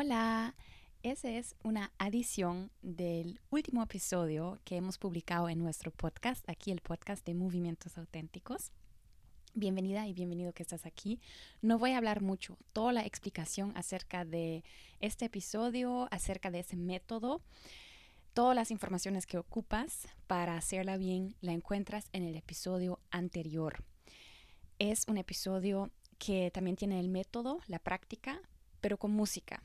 Hola, esa es una adición del último episodio que hemos publicado en nuestro podcast, aquí el podcast de Movimientos Auténticos. Bienvenida y bienvenido que estás aquí. No voy a hablar mucho, toda la explicación acerca de este episodio, acerca de ese método, todas las informaciones que ocupas para hacerla bien, la encuentras en el episodio anterior. Es un episodio que también tiene el método, la práctica, pero con música.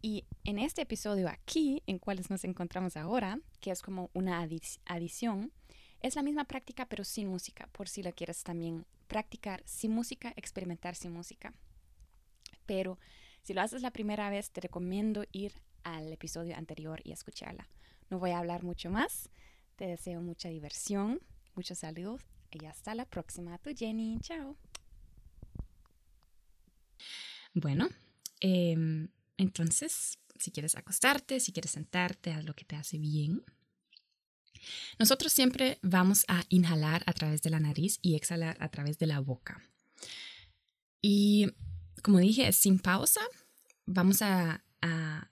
Y en este episodio aquí, en cuales nos encontramos ahora, que es como una adición, es la misma práctica pero sin música, por si la quieres también practicar sin música, experimentar sin música. Pero si lo haces la primera vez, te recomiendo ir al episodio anterior y escucharla. No voy a hablar mucho más. Te deseo mucha diversión, muchos saludos y hasta la próxima. Tu Jenny, chao. Bueno, em, entonces, si quieres acostarte, si quieres sentarte, haz lo que te hace bien. Nosotros siempre vamos a inhalar a través de la nariz y exhalar a través de la boca. Y como dije, sin pausa, vamos a,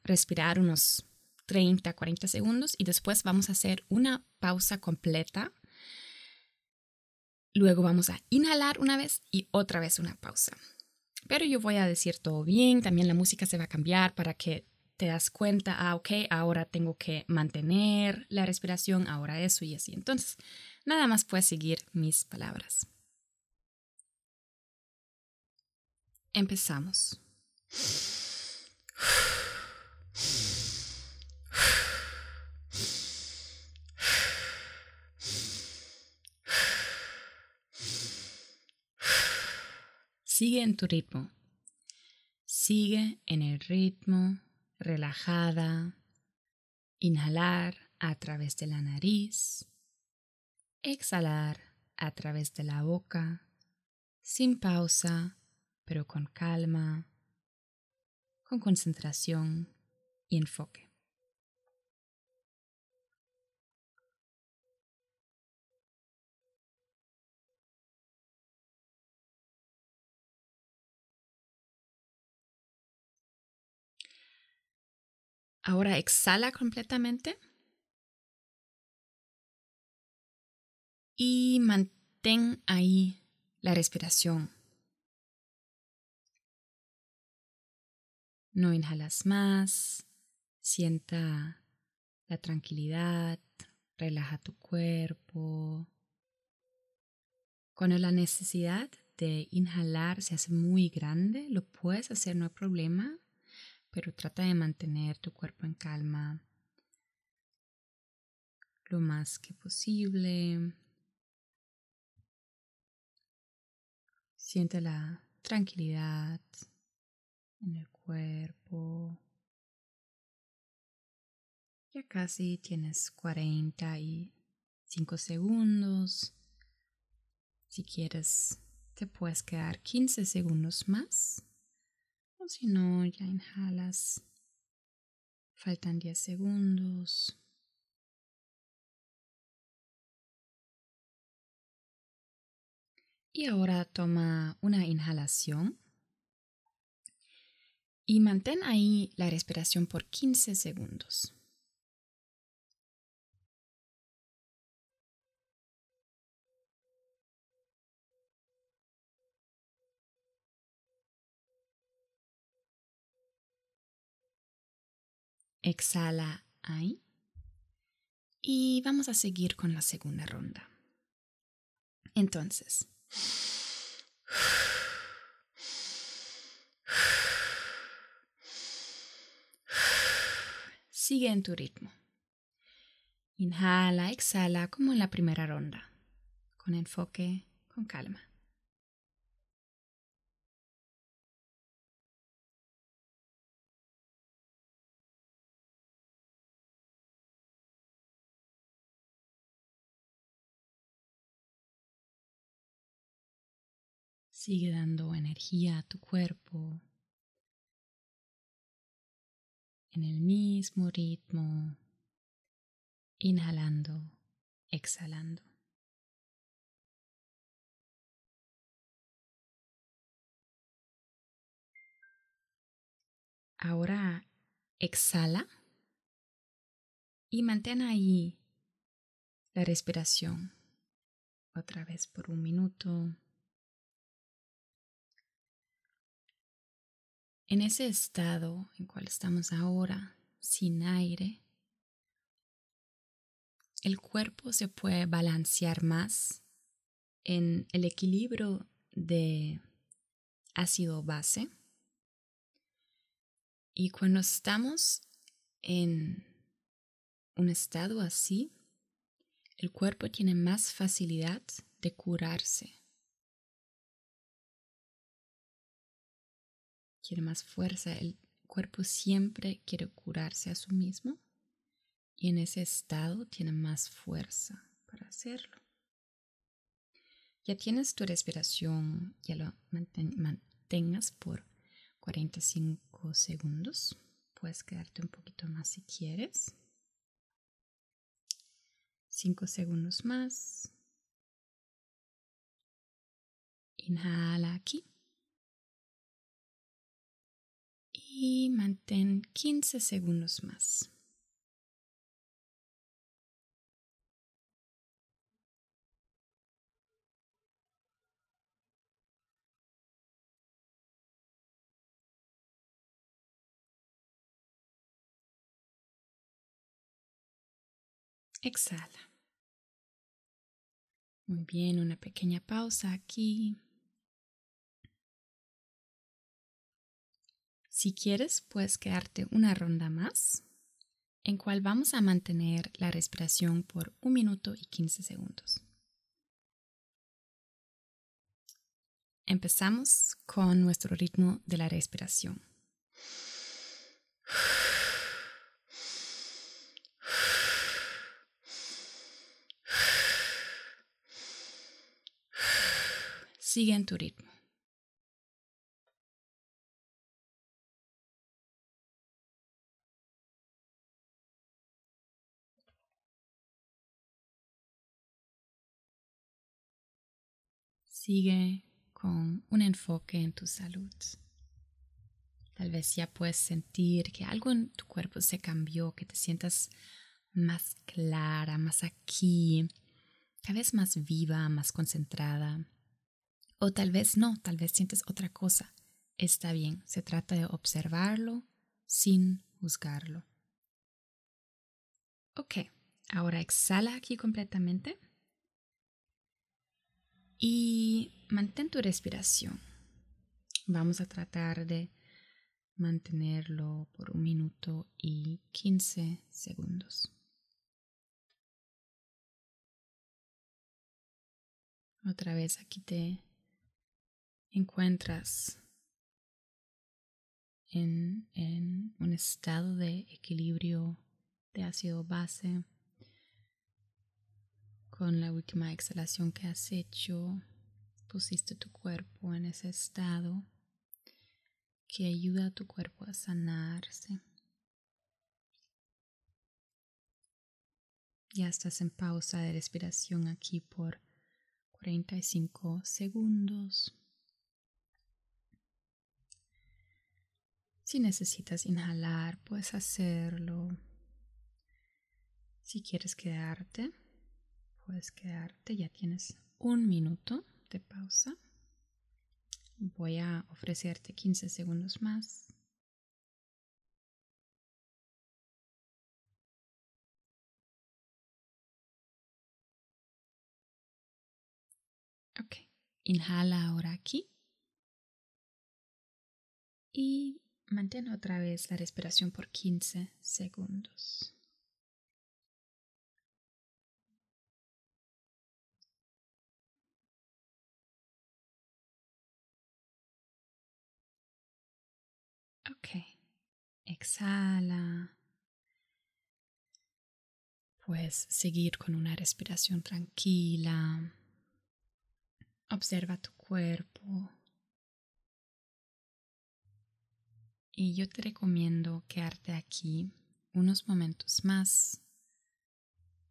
respirar unos 30, 40 segundos y después vamos a hacer una pausa completa. Luego vamos a inhalar una vez y otra vez una pausa. Pero yo voy a decir todo bien, también la música se va a cambiar para que te das cuenta, ah, ok, ahora tengo que mantener la respiración, ahora eso y así. Entonces, nada más puedes seguir mis palabras. Empezamos. Sigue en tu ritmo. Sigue en el ritmo relajada. Inhalar a través de la nariz. Exhalar a través de la boca, sin pausa, pero con calma, con concentración y enfoque. Ahora exhala completamente. Y mantén ahí la respiración. No inhalas más. Sienta la tranquilidad. Relaja tu cuerpo. Cuando la necesidad de inhalar se hace muy grande, lo puedes hacer, no hay problema pero trata de mantener tu cuerpo en calma lo más que posible. Siente la tranquilidad en el cuerpo. Ya casi tienes 45 segundos. Si quieres, te puedes quedar 15 segundos más si no, ya inhalas. Faltan 10 segundos. Y ahora toma una inhalación y mantén ahí la respiración por 15 segundos. Exhala ahí. Y vamos a seguir con la segunda ronda. Entonces, sigue en tu ritmo. Inhala, exhala como en la primera ronda, con enfoque, con calma. Sigue dando energía a tu cuerpo en el mismo ritmo, inhalando, exhalando. ahora exhala y mantén ahí la respiración otra vez por un minuto. En ese estado en cual estamos ahora, sin aire, el cuerpo se puede balancear más en el equilibrio de ácido base. Y cuando estamos en un estado así, el cuerpo tiene más facilidad de curarse. Quiere más fuerza. El cuerpo siempre quiere curarse a sí mismo y en ese estado tiene más fuerza para hacerlo. Ya tienes tu respiración, ya lo mantengas por 45 segundos. Puedes quedarte un poquito más si quieres. 5 segundos más. Inhala aquí. Y mantén 15 segundos más. Exhala. Muy bien, una pequeña pausa aquí. Si quieres, puedes quedarte una ronda más, en cual vamos a mantener la respiración por un minuto y 15 segundos. Empezamos con nuestro ritmo de la respiración. Sigue en tu ritmo. Sigue con un enfoque en tu salud. Tal vez ya puedes sentir que algo en tu cuerpo se cambió, que te sientas más clara, más aquí, tal vez más viva, más concentrada. O tal vez no, tal vez sientes otra cosa. Está bien, se trata de observarlo sin juzgarlo. Ok, ahora exhala aquí completamente y mantén tu respiración. Vamos a tratar de mantenerlo por un minuto y 15 segundos. Otra vez aquí te encuentras en, un estado de equilibrio de ácido base con la última exhalación que has hecho, pusiste tu cuerpo en ese estado que ayuda a tu cuerpo a sanarse. Ya estás en pausa de respiración aquí por 45 segundos. Si necesitas inhalar, puedes hacerlo. Si quieres quedarte, puedes quedarte. Ya tienes un minuto de pausa. Voy a ofrecerte 15 segundos más. Ok, inhala ahora aquí. Y Mantén otra vez la respiración por 15 segundos. Ok, exhala. Puedes seguir con una respiración tranquila. Observa tu cuerpo. Y yo te recomiendo quedarte aquí unos momentos más,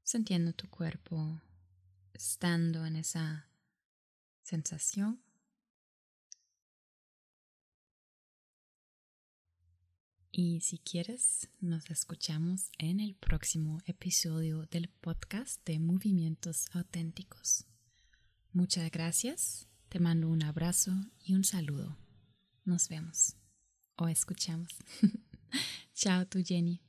sintiendo tu cuerpo, estando en esa sensación. Y si quieres, nos escuchamos en el próximo episodio del podcast de Movimientos Auténticos. Muchas gracias, te mando un abrazo y un saludo. Nos vemos o escuchamos. Chao, tu Jenny.